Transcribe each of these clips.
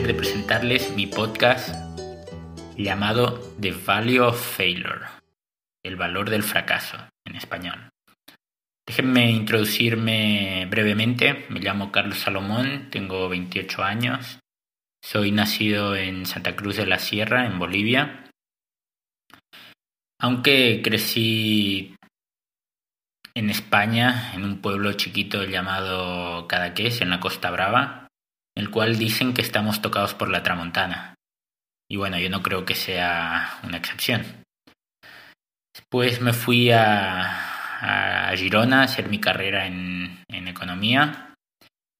de presentarles mi podcast llamado The Value of Failure, el valor del fracaso en español. Déjenme introducirme brevemente. Me llamo Carlos Salomón, tengo 28 años. Soy nacido en Santa Cruz de la Sierra, en Bolivia. Aunque crecí en España, en un pueblo chiquito llamado Cadaqués, en la Costa Brava, el cual dicen que estamos tocados por la tramontana. Y bueno, yo no creo que sea una excepción. Después me fui a, Girona a hacer mi carrera en, en economía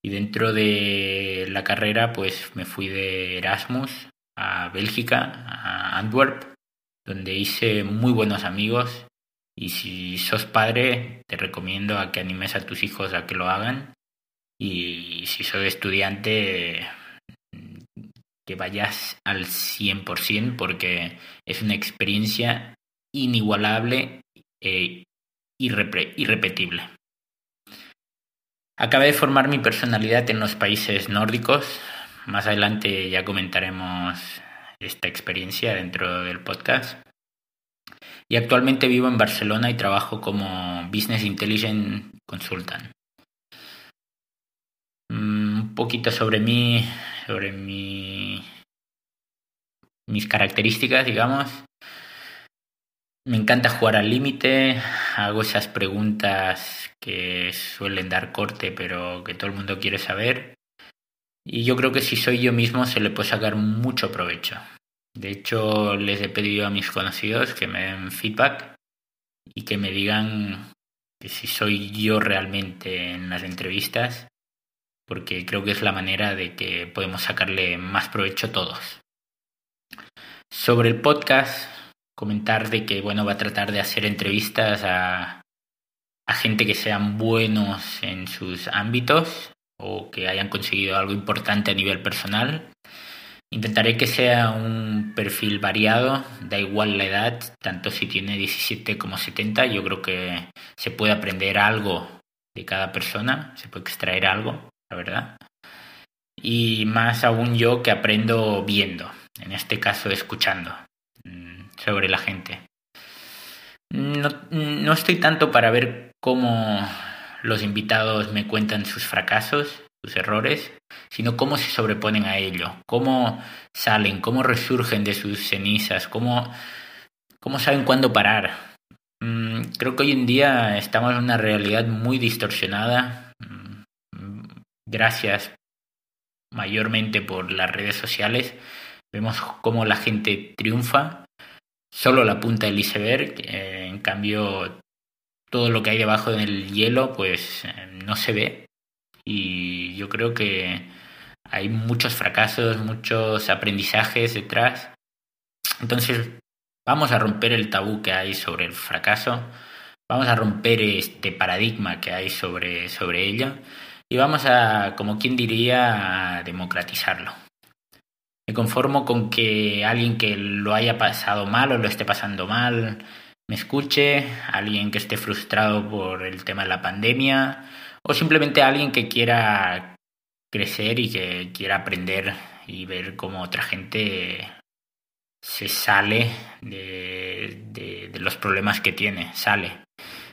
y dentro de la carrera pues me fui de Erasmus a Bélgica, a Antwerp, donde hice muy buenos amigos y si sos padre, te recomiendo a que animes a tus hijos a que lo hagan. Y si sos estudiante, que vayas al 100% porque es una experiencia inigualable e irrepetible. Acabé de formar mi personalidad en los países nórdicos. Más adelante ya comentaremos esta experiencia dentro del podcast. Y actualmente vivo en Barcelona y trabajo como Business Intelligence Consultant. Poquito sobre mí, sobre mi, mis características, digamos. Me encanta jugar al límite, hago esas preguntas que suelen dar corte pero que todo el mundo quiere saber. Y yo creo que si soy yo mismo se le puede sacar mucho provecho. De hecho, les he pedido a mis conocidos que me den feedback y que me digan que si soy yo realmente en las entrevistas, porque creo que es la manera de que podemos sacarle más provecho todos. Sobre el podcast, comentar de que bueno, va a tratar de hacer entrevistas a, a gente que sean buenos en sus ámbitos o que hayan conseguido algo importante a nivel personal Intentaré que sea un perfil variado, da igual la edad, tanto si tiene 17 como 70, yo creo que se puede aprender algo de cada persona, se puede extraer algo, la verdad. Y más aún yo que aprendo viendo, en este caso escuchando mm, sobre la gente. No, no estoy tanto para ver cómo los invitados me cuentan sus fracasos, sus errores, sino cómo se sobreponen a ello, cómo salen, cómo resurgen de sus cenizas, cómo, cómo saben cuándo parar. Mm, creo que hoy en día estamos en una realidad muy distorsionada, gracias mayormente por las redes sociales. Vemos cómo la gente triunfa, solo la punta del iceberg, eh, en cambio todo lo que hay debajo del hielo pues eh, no se ve. Y yo creo que hay muchos fracasos, muchos aprendizajes detrás. Entonces, vamos a romper el tabú que hay sobre el fracaso, vamos a romper este paradigma que hay sobre, sobre ello y vamos a, como quien diría, a democratizarlo. Me conformo con que alguien que lo haya pasado mal o lo esté pasando mal me escuche, alguien que esté frustrado por el tema de la pandemia, o simplemente alguien que quiera crecer y que quiera aprender y ver cómo otra gente se sale de, de, los problemas que tiene, sale.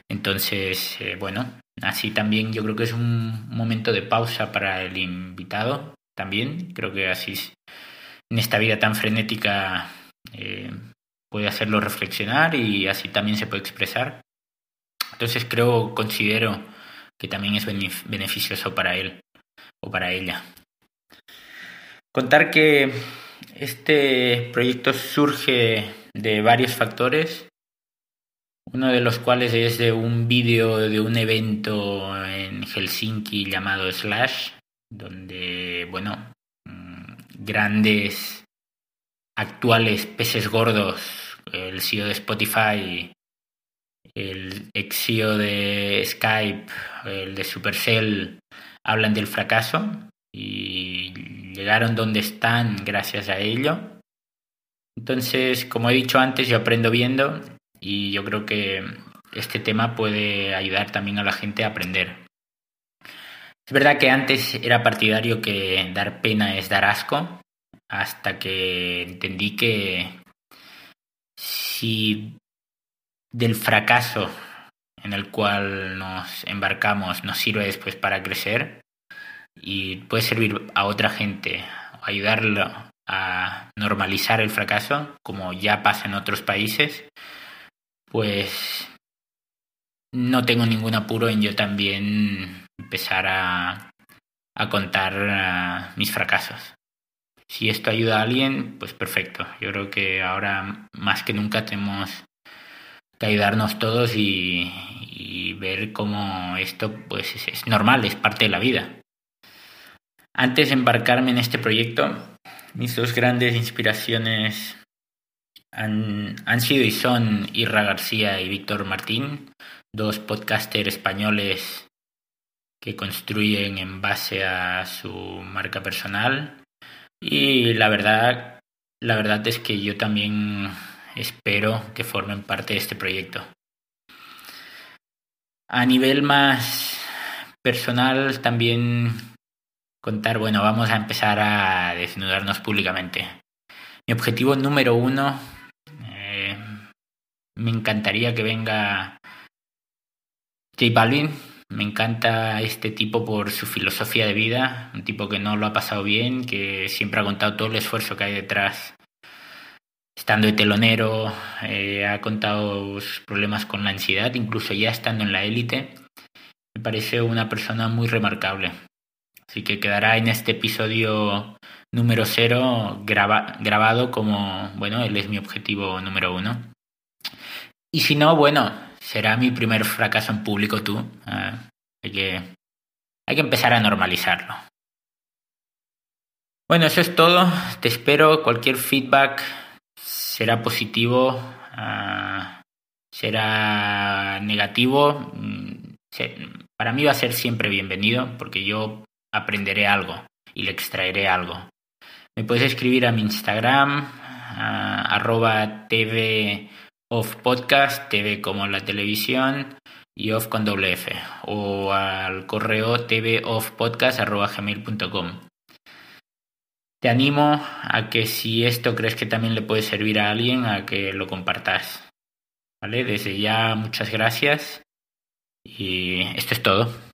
Entonces, eh, bueno, así también yo creo que es un momento de pausa para el invitado también. Creo que así en esta vida tan frenética eh, puede hacerlo reflexionar y así también se puede expresar. Entonces creo, considero que también es beneficioso para él o para ella. Contar que este proyecto surge de varios factores, uno de los cuales es de un vídeo de un evento en Helsinki llamado Slash, donde, bueno, mm, grandes actuales peces gordos, el CEO de Spotify, el ex CEO de Skype, el de Supercell, hablan del fracaso y llegaron donde están gracias a ello. Entonces, como he dicho antes, yo aprendo viendo y yo creo que este tema puede ayudar también a la gente a aprender. Es verdad que antes era partidario que dar pena es dar asco, hasta que entendí que si del fracaso en el cual nos embarcamos nos sirve después para crecer y puede servir a otra gente, ayudarlo a normalizar el fracaso, como ya pasa en otros países, pues no tengo ningún apuro en yo también empezar a, a contar mis fracasos. Si esto ayuda a alguien, pues perfecto. Yo creo que ahora más que nunca tenemos que ayudarnos todos y, ver cómo esto pues es, normal, es parte de la vida. Antes de embarcarme en este proyecto, mis dos grandes inspiraciones han, sido y son Irra García y Víctor Martín, dos podcasters españoles que construyen en base a su marca personal y la verdad la verdad es que yo también espero que formen parte de este proyecto. A nivel más personal también contar, bueno, vamos a empezar a desnudarnos públicamente. Mi objetivo número uno, me encantaría que venga J Balvin, me encanta este tipo por su filosofía de vida, un tipo que no lo ha pasado bien, que siempre ha contado todo el esfuerzo que hay detrás. Estando de telonero, eh, ha contado sus problemas con la ansiedad, incluso ya estando en la élite. Me parece una persona muy remarcable. Así que quedará en este episodio número cero grabado como, bueno, él es mi objetivo número uno. Y si no, bueno, será mi primer fracaso en público tú. Ah, hay, que, hay que empezar a normalizarlo. Bueno, eso es todo. Te espero. Cualquier feedback será positivo, ah, será negativo. Mm, para mí va a ser siempre bienvenido porque yo aprenderé algo y le extraeré algo. Me puedes escribir a mi Instagram, uh, arroba TV Off Podcast, TV como la televisión y off con doble F o al correo tvoffpodcast.gmail.com Te animo a que si esto crees que también le puede servir a alguien, a que lo compartas. ¿Vale? Desde ya muchas gracias y esto es todo.